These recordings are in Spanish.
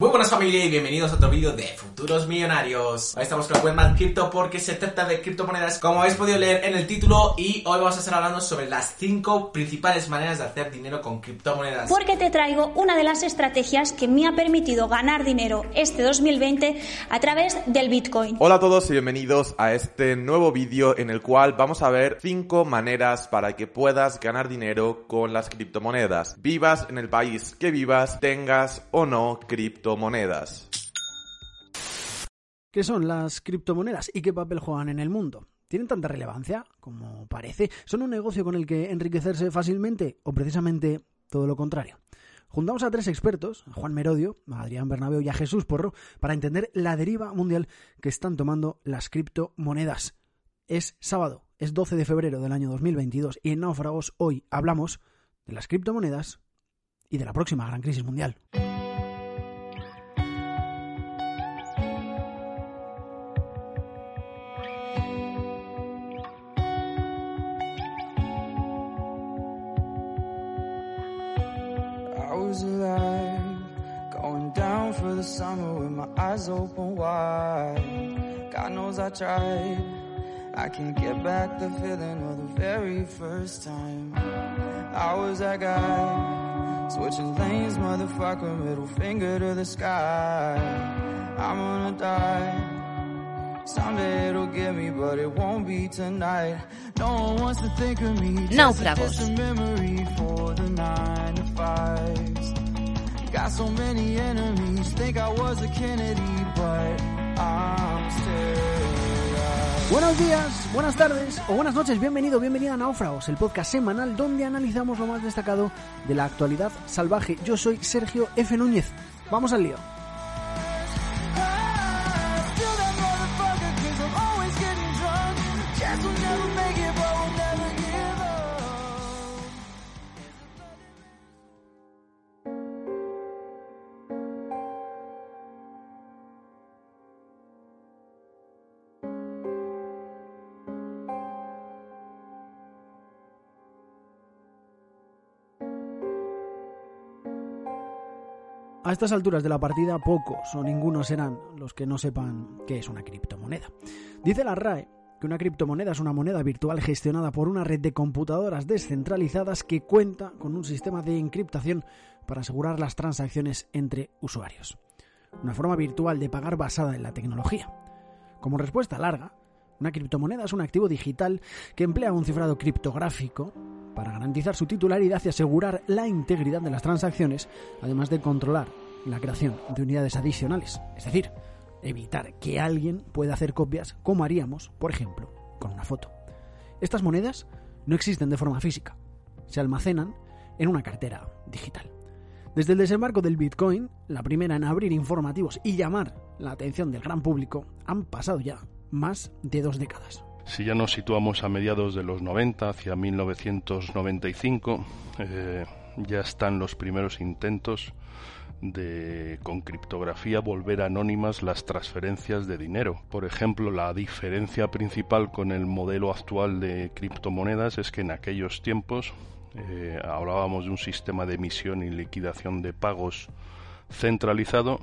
Muy buenas familia y bienvenidos a otro vídeo de Futuros Millonarios. Hoy estamos con Webman Crypto porque se trata de criptomonedas como habéis podido leer en el título y hoy vamos a estar hablando sobre las 5 principales maneras de hacer dinero con criptomonedas. Porque te traigo una de las estrategias que me ha permitido ganar dinero este 2020 a través del Bitcoin. Hola a todos y bienvenidos a este nuevo vídeo en el cual vamos a ver 5 maneras para que puedas ganar dinero con las criptomonedas. Vivas en el país que vivas, tengas o no criptomonedas ¿Qué son las criptomonedas y qué papel juegan en el mundo? ¿Tienen tanta relevancia como parece? ¿Son un negocio con el que enriquecerse fácilmente o precisamente todo lo contrario? Juntamos a tres expertos, a Juan Merodio, a Adrián Bernabeu y a Jesús Porro, para entender la deriva mundial que están tomando las criptomonedas. Es sábado, es 12 de febrero del año 2022 y en Náufragos hoy hablamos de las criptomonedas y de la próxima gran crisis mundial. Open wide. God knows I tried. I can't get back the feeling of the very first time. I was that guy. Switching lanes, motherfucker, middle finger to the sky. I'm gonna die. Someday it'll get me, but it won't be tonight. No one wants to think of me. Náufragos. Just a memory for the nine to fives. Think I was a Kennedy, but I'm still Buenos días, buenas tardes o buenas noches, bienvenido, bienvenida a Náufragos, el podcast semanal donde analizamos lo más destacado de la actualidad salvaje. Yo soy Sergio F. Núñez. Vamos al lío. A estas alturas de la partida, pocos o ninguno serán los que no sepan qué es una criptomoneda. Dice la RAE que una criptomoneda es una moneda virtual gestionada por una red de computadoras descentralizadas que cuenta con un sistema de encriptación para asegurar las transacciones entre usuarios. Una forma virtual de pagar basada en la tecnología. Como respuesta larga, una criptomoneda es un activo digital que emplea un cifrado criptográfico para garantizar su titularidad y asegurar la integridad de las transacciones, además de controlar la creación de unidades adicionales, es decir, evitar que alguien pueda hacer copias como haríamos, por ejemplo, con una foto. Estas monedas no existen de forma física, se almacenan en una cartera digital. Desde el desembarco del Bitcoin, la primera en abrir informativos y llamar la atención del gran público, han pasado ya más de dos décadas. Si ya nos situamos a mediados de los 90, hacia 1995, eh, ya están los primeros intentos de con criptografía volver anónimas las transferencias de dinero. Por ejemplo, la diferencia principal con el modelo actual de criptomonedas es que en aquellos tiempos eh, hablábamos de un sistema de emisión y liquidación de pagos centralizado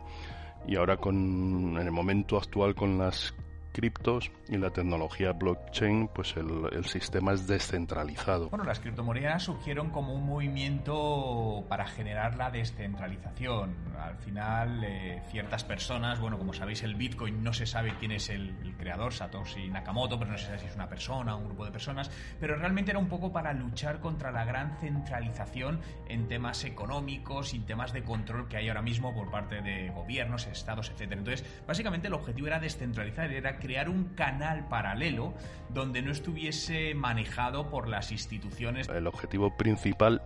y ahora con en el momento actual con las criptos y la tecnología blockchain, pues el, el, sistema es descentralizado. Bueno, las criptomonedas surgieron como un movimiento para generar la descentralización. Al final, eh, ciertas personas, bueno, como sabéis, el Bitcoin no se sabe quién es el, el, creador, Satoshi Nakamoto, pero no se sabe si es una persona o un grupo de personas, pero realmente era un poco para luchar contra la gran centralización en temas económicos y temas de control que hay ahora mismo por parte de gobiernos, estados, etcétera. Entonces, básicamente el objetivo era descentralizar, era crear un canal paralelo donde no estuviese manejado por las instituciones. El objetivo principal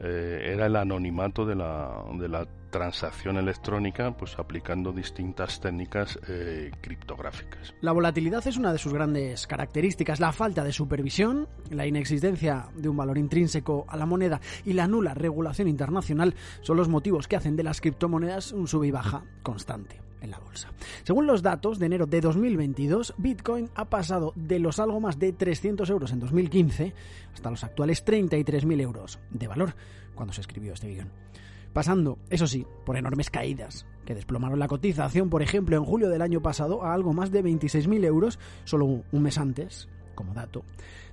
eh, era el anonimato de la, de la transacción electrónica, pues aplicando distintas técnicas eh, criptográficas. La volatilidad es una de sus grandes características. La falta de supervisión, la inexistencia de un valor intrínseco a la moneda y la nula regulación internacional son los motivos que hacen de las criptomonedas un sub y baja constante en la bolsa. Según los datos de enero de 2022, Bitcoin ha pasado de los algo más de 300 euros en 2015 hasta los actuales 33.000 euros de valor cuando se escribió este guion. Pasando, eso sí, por enormes caídas, que desplomaron la cotización, por ejemplo, en julio del año pasado a algo más de 26.000 euros, solo un mes antes, como dato,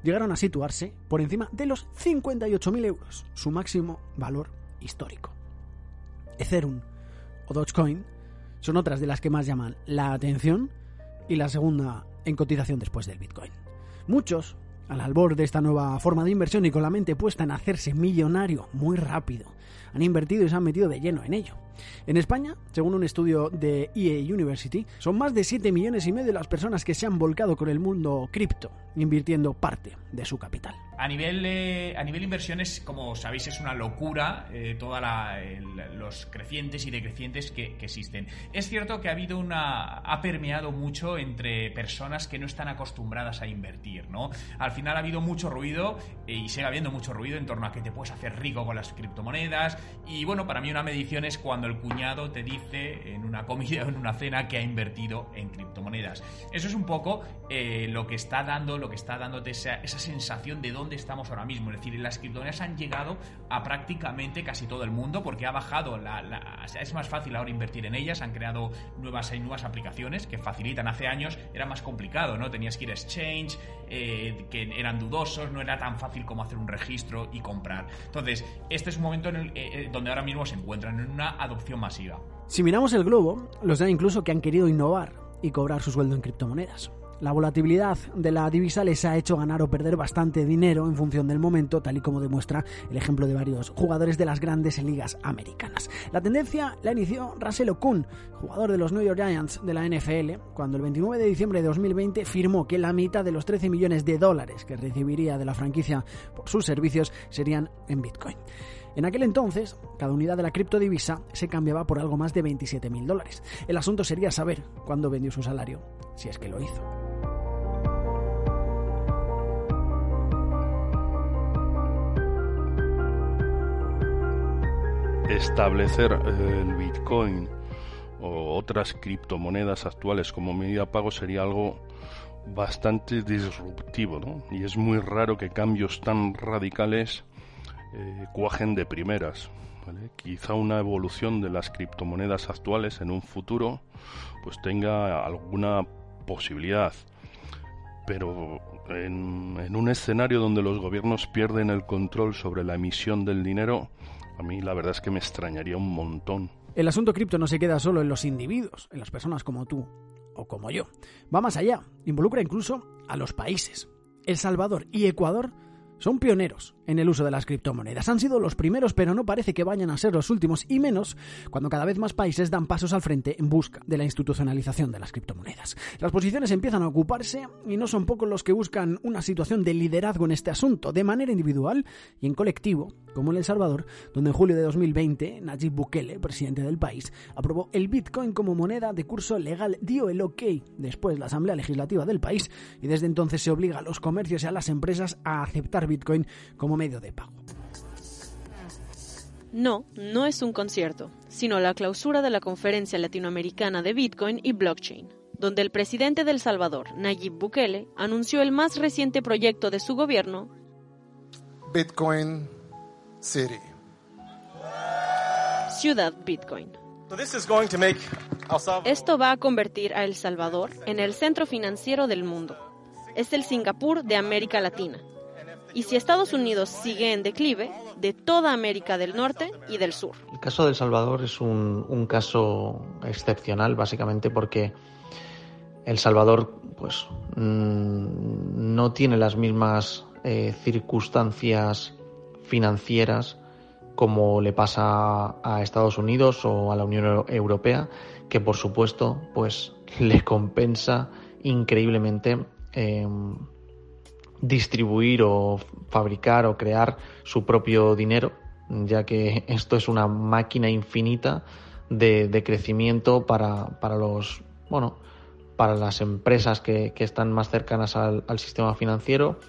llegaron a situarse por encima de los 58.000 euros, su máximo valor histórico. Ethereum o Dogecoin son otras de las que más llaman la atención y la segunda en cotización después del Bitcoin. Muchos, al albor de esta nueva forma de inversión y con la mente puesta en hacerse millonario muy rápido, han invertido y se han metido de lleno en ello. En España, según un estudio de EA University, son más de 7 millones y medio las personas que se han volcado con el mundo cripto, invirtiendo parte de su capital. A nivel, eh, a nivel inversiones, como sabéis, es una locura eh, todos los crecientes y decrecientes que, que, existen. Es cierto que ha habido una. ha permeado mucho entre personas que no están acostumbradas a invertir, ¿no? Al final ha habido mucho ruido eh, y sigue habiendo mucho ruido en torno a que te puedes hacer rico con las criptomonedas. Y bueno, para mí una medición es cuando el cuñado te dice en una comida o en una cena que ha invertido en criptomonedas. Eso es un poco lo que está dando, lo que está dándote esa, sensación de dónde estamos ahora mismo. Es decir, las criptomonedas han llegado a prácticamente casi todo el mundo porque ha bajado, es más fácil ahora invertir en ellas, han creado nuevas, nuevas aplicaciones que facilitan. Hace años era más complicado, ¿no? Tenías que ir a exchange, eh, que eran dudosos, no era tan fácil como hacer un registro y comprar. Entonces, este es un momento en el, eh, eh, donde ahora mismo se encuentran en una adopción masiva. Si miramos el globo, los da incluso que han querido innovar y cobrar su sueldo en criptomonedas. La volatilidad de la divisa les ha hecho ganar o perder bastante dinero en función del momento, tal y como demuestra el ejemplo de varios jugadores de las grandes ligas americanas. La tendencia la inició Russell Okun, jugador de los New York Giants de la NFL, cuando el 29 de diciembre de 2020 firmó que la mitad de los 13 millones de dólares que recibiría de la franquicia por sus servicios serían en Bitcoin. En aquel entonces, cada unidad de la criptodivisa se cambiaba por algo más de 27.000 dólares. El asunto sería saber cuándo vendió su salario, si es que lo hizo. establecer eh, el Bitcoin o otras criptomonedas actuales como medida de pago sería algo bastante disruptivo, ¿no? Y es muy raro que cambios tan radicales eh, cuajen de primeras. Quizá una evolución de las criptomonedas actuales en un futuro pues tenga alguna posibilidad, pero en, en un escenario donde los gobiernos pierden el control sobre la emisión del dinero, a mí la verdad es que me extrañaría un montón. El asunto cripto no se queda solo en los individuos, en las personas como tú o como yo. Va más allá, involucra incluso a los países. El Salvador y Ecuador son pioneros en el uso de las criptomonedas. Han sido los primeros, pero no parece que vayan a ser los últimos, y menos cuando cada vez más países dan pasos al frente en busca de la institucionalización de las criptomonedas. Las posiciones empiezan a ocuparse y no son pocos los que buscan una situación de liderazgo en este asunto, de manera individual y en colectivo, como en El Salvador, donde en julio de 2020 Nayib Bukele, presidente del país, aprobó el Bitcoin como moneda de curso legal, dio el ok después la Asamblea Legislativa del país y desde entonces se obliga a los comercios y a las empresas a aceptar Bitcoin como medio de pago. No, no es un concierto, sino la clausura de la Conferencia Latinoamericana de Bitcoin y Blockchain, donde el presidente del Salvador, Nayib Bukele, anunció el más reciente proyecto de su gobierno, Bitcoin City. Ciudad Bitcoin. Esto va a convertir a El Salvador en el centro financiero del mundo. Es el Singapur de América Latina y si Estados Unidos sigue en declive, de toda América del Norte y del Sur. El caso de El Salvador es un, caso excepcional, básicamente porque El Salvador pues, mm, no tiene las mismas eh, circunstancias financieras como le pasa a Estados Unidos o a la Unión Europea, que por supuesto pues le compensa increíblemente eh, distribuir o fabricar o crear su propio dinero ya que esto es una máquina infinita de, crecimiento para, para, los bueno para las empresas que, están más cercanas al, sistema financiero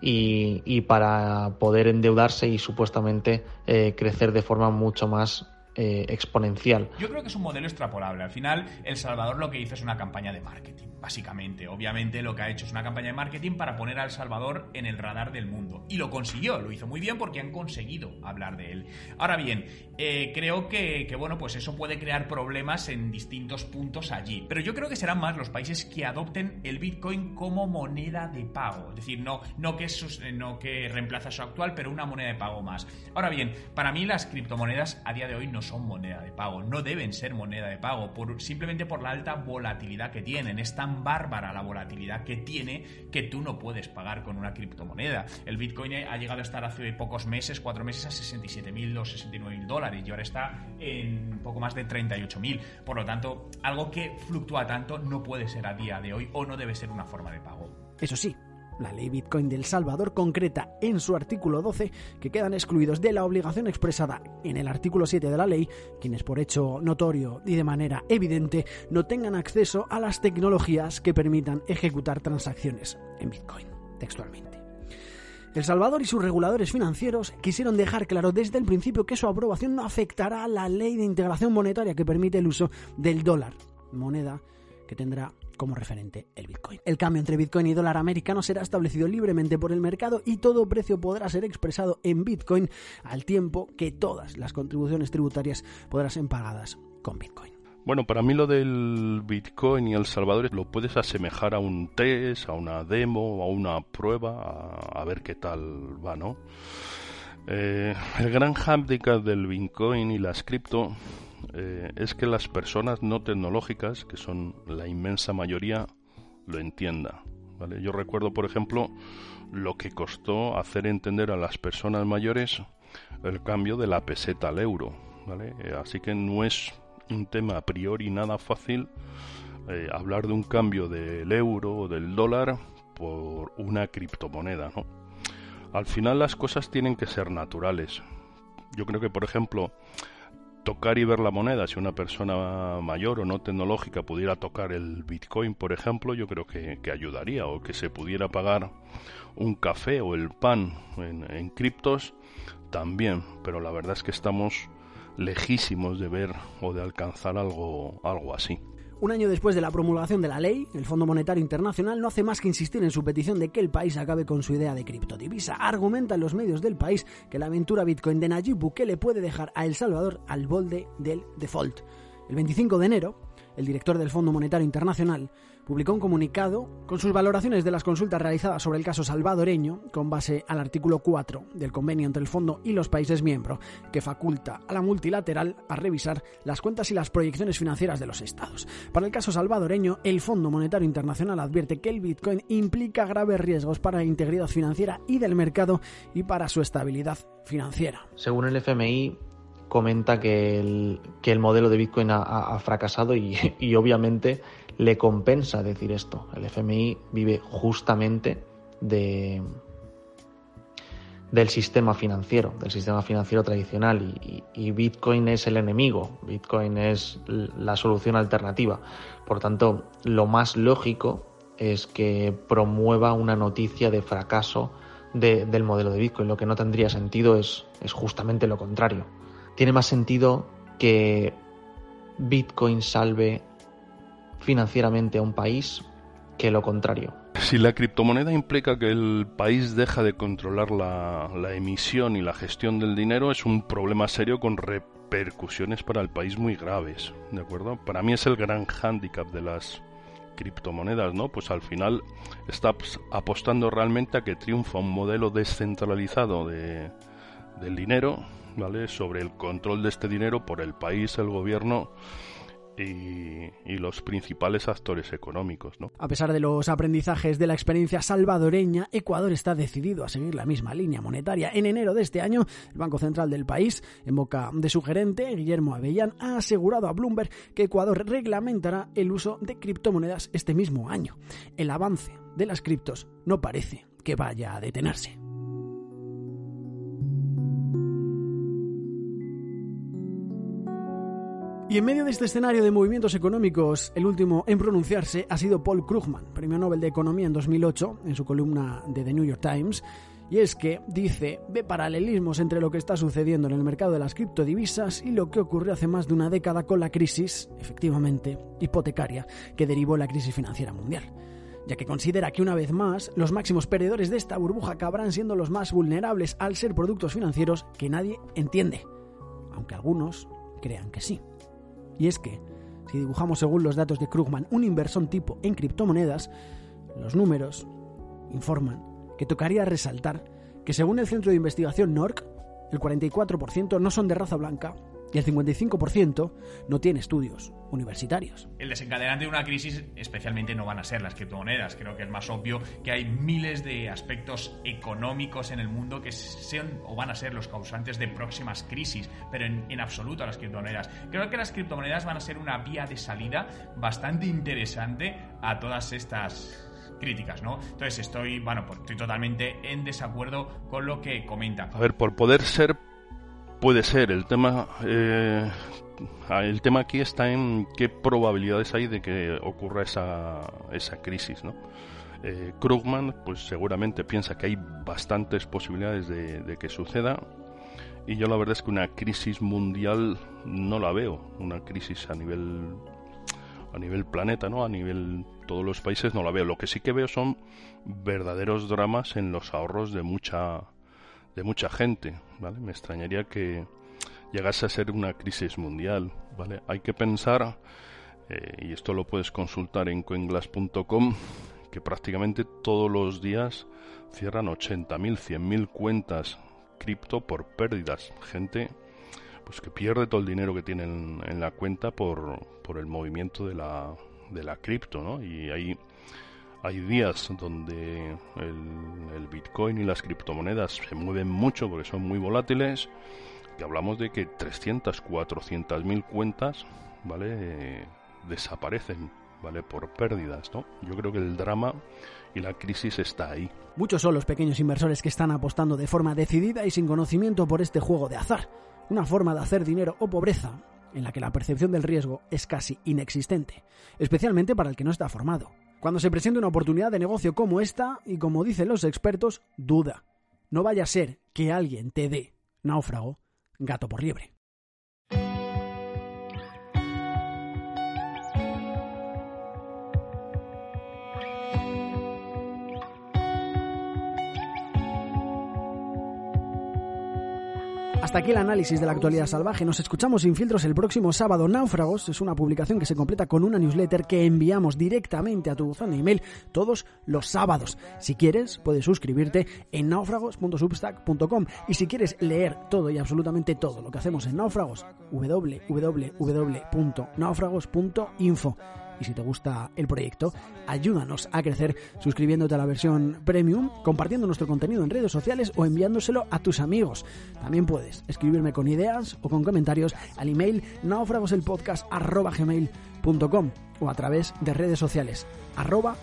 y, para poder endeudarse y supuestamente eh, crecer de forma mucho más eh, exponencial. Yo creo que es un modelo extrapolable. Al final, El Salvador lo que hizo es una campaña de marketing, básicamente. Obviamente lo que ha hecho es una campaña de marketing para poner a El Salvador en el radar del mundo. Y lo consiguió, lo hizo muy bien porque han conseguido hablar de él. Ahora bien, eh, creo que, bueno, pues eso puede crear problemas en distintos puntos allí. Pero yo creo que serán más los países que adopten el Bitcoin como moneda de pago. Es decir, no, no, que, no que reemplaza su actual, pero una moneda de pago más. Ahora bien, para mí las criptomonedas a día de hoy no son moneda de pago, no deben ser moneda de pago, por, simplemente por la alta volatilidad que tienen. Es tan bárbara la volatilidad que tiene que tú no puedes pagar con una criptomoneda. El Bitcoin ha llegado a estar hace pocos meses, cuatro meses, a 67.000 o 69.000 dólares y ahora está en poco más de 38.000. Por lo tanto, algo que fluctúa tanto no puede ser a día de hoy o no debe ser una forma de pago. Eso sí, la ley Bitcoin del Salvador concreta en su artículo 12 que quedan excluidos de la obligación expresada en el artículo 7 de la ley quienes por hecho notorio y de manera evidente no tengan acceso a las tecnologías que permitan ejecutar transacciones en Bitcoin, textualmente. El Salvador y sus reguladores financieros quisieron dejar claro desde el principio que su aprobación no afectará a la ley de integración monetaria que permite el uso del dólar, moneda que tendrá como referente el Bitcoin. El cambio entre Bitcoin y dólar americano será establecido libremente por el mercado y todo precio podrá ser expresado en Bitcoin al tiempo que todas las contribuciones tributarias podrán ser pagadas con Bitcoin. Bueno, para mí lo del Bitcoin y El Salvador lo puedes asemejar a un test, a una demo, a una prueba, a, ver qué tal va, ¿no? Eh, el gran handicap del Bitcoin y las cripto eh, es que las personas no tecnológicas, que son la inmensa mayoría, lo entiendan. ¿vale? Yo recuerdo, por ejemplo, lo que costó hacer entender a las personas mayores el cambio de la peseta al euro. ¿vale? Eh, así que no es un tema a priori nada fácil eh, hablar de un cambio del euro o del dólar por una criptomoneda. ¿no? Al final las cosas tienen que ser naturales. Yo creo que, por ejemplo, tocar y ver la moneda, si una persona mayor o no tecnológica pudiera tocar el Bitcoin, por ejemplo, yo creo que, ayudaría, o que se pudiera pagar un café o el pan en, en criptos, también, pero la verdad es que estamos lejísimos de ver o de alcanzar algo, algo así. Un año después de la promulgación de la ley, el Fondo Monetario Internacional no hace más que insistir en su petición de que el país acabe con su idea de criptodivisa. Argumentan los medios del país que la aventura Bitcoin de Nayib Bukele puede dejar a El Salvador al borde del default. El 25 de enero, el director del Fondo Monetario Internacional, publicó un comunicado con sus valoraciones de las consultas realizadas sobre el caso salvadoreño con base al artículo 4 del convenio entre el Fondo y los países miembros, que faculta a la multilateral a revisar las cuentas y las proyecciones financieras de los estados. Para el caso salvadoreño, el Fondo Monetario Internacional advierte que el Bitcoin implica graves riesgos para la integridad financiera y del mercado y para su estabilidad financiera. Según el FMI, comenta que el, que el modelo de Bitcoin ha, fracasado y, y, obviamente le compensa decir esto. El FMI vive justamente de, del sistema financiero, del sistema financiero tradicional y, Bitcoin es el enemigo, Bitcoin es la solución alternativa. Por tanto, lo más lógico es que promueva una noticia de fracaso del modelo de Bitcoin. Lo que no tendría sentido es, es justamente lo contrario tiene más sentido que Bitcoin salve financieramente a un país que lo contrario. Si la criptomoneda implica que el país deja de controlar la, emisión y la gestión del dinero, es un problema serio con repercusiones para el país muy graves, ¿de acuerdo? Para mí es el gran hándicap de las criptomonedas, ¿no? Pues al final está apostando realmente a que triunfa un modelo descentralizado de, del dinero sobre el control de este dinero por el país, el gobierno y, los principales actores económicos. A pesar de los aprendizajes de la experiencia salvadoreña, Ecuador está decidido a seguir la misma línea monetaria. En enero de este año, el Banco Central del país, en boca de su gerente, Guillermo Avellán, ha asegurado a Bloomberg que Ecuador reglamentará el uso de criptomonedas este mismo año. El avance de las criptos no parece que vaya a detenerse. Y en medio de este escenario de movimientos económicos, el último en pronunciarse ha sido Paul Krugman, premio Nobel de Economía en 2008, en su columna de The New York Times. Y es que dice, ve paralelismos entre lo que está sucediendo en el mercado de las criptodivisas y lo que ocurrió hace más de una década con la crisis, efectivamente, hipotecaria, que derivó la crisis financiera mundial ya que considera que una vez más los máximos perdedores de esta burbuja acabarán siendo los más vulnerables al ser productos financieros que nadie entiende, aunque algunos crean que sí. Y es que, si dibujamos según los datos de Krugman un inversón tipo en criptomonedas, los números informan que tocaría resaltar que según el centro de investigación NORC, el 44% no son de raza blanca y el 55% no tiene estudios universitarios. El desencadenante de una crisis especialmente no van a ser las criptomonedas. Creo que es más obvio que hay miles de aspectos económicos en el mundo que sean o van a ser los causantes de próximas crisis, pero en, en absoluto las criptomonedas. Creo que las criptomonedas van a ser una vía de salida bastante interesante a todas estas críticas, ¿no? Entonces estoy, bueno, pues estoy totalmente en desacuerdo con lo que comenta. A ver, por poder ser, puede ser. El tema, eh, el tema aquí está en qué probabilidades hay de que ocurra esa, esa crisis, ¿no? Eh, Krugman, pues seguramente piensa que hay bastantes posibilidades de, de que suceda. Y yo la verdad es que una crisis mundial no la veo, una crisis a nivel a nivel planeta, ¿no? A nivel todos los países no la veo. Lo que sí que veo son verdaderos dramas en los ahorros de mucha de mucha gente, ¿vale? Me extrañaría que llegase a ser una crisis mundial, ¿vale? Hay que pensar eh, y esto lo puedes consultar en coinglass.com que prácticamente todos los días cierran 80.000, 100.000 cuentas cripto por pérdidas. Gente pues que pierde todo el dinero que tiene en, la cuenta por, por, el movimiento de la, de la cripto, ¿no? Y hay, hay días donde el, Bitcoin y las criptomonedas se mueven mucho porque son muy volátiles, que hablamos de que 300, 400 mil cuentas, ¿vale? desaparecen, ¿vale? Por pérdidas, ¿no? Yo creo que el drama y la crisis está ahí. Muchos son los pequeños inversores que están apostando de forma decidida y sin conocimiento por este juego de azar una forma de hacer dinero o pobreza en la que la percepción del riesgo es casi inexistente, especialmente para el que no está formado. Cuando se presenta una oportunidad de negocio como esta, y como dicen los expertos, duda. No vaya a ser que alguien te dé, náufrago, gato por liebre. Hasta aquí el análisis de la actualidad salvaje. Nos escuchamos sin filtros el próximo sábado. Náufragos es una publicación que se completa con una newsletter que enviamos directamente a tu buzón de email todos los sábados. Si quieres, puedes suscribirte en náufragos.substack.com y si quieres leer todo y absolutamente todo lo que hacemos en Náufragos, www.náufragos.info y si te gusta el proyecto, ayúdanos a crecer suscribiéndote a la versión premium, compartiendo nuestro contenido en redes sociales o enviándoselo a tus amigos. También puedes escribirme con ideas o con comentarios al email naufragoselpodcast.com o a través de redes sociales arroba.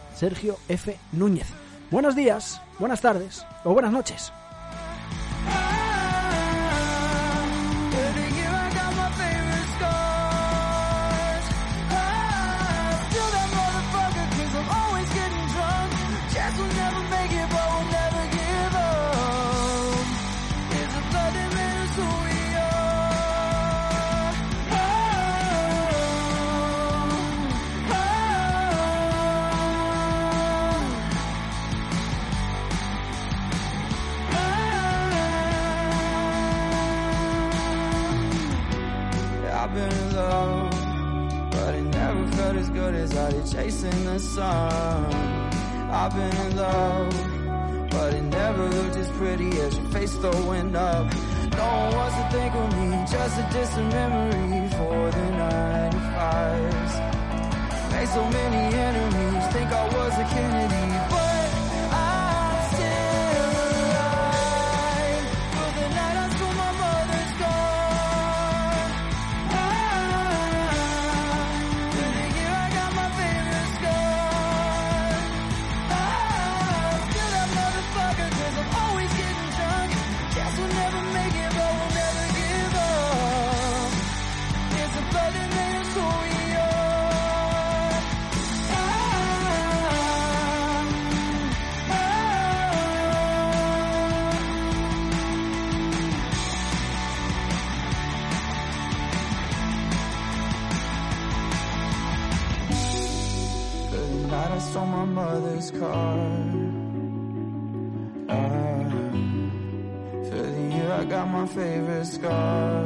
Buenos días, buenas tardes o buenas noches. Chasing the sun. I've been in love, but it never looked as pretty as your face throwing up. No one wants to think of me, just a distant memory for the 95s. Made so many enemies, think I was a Kennedy, For Ah, for you, I got my favorite scar.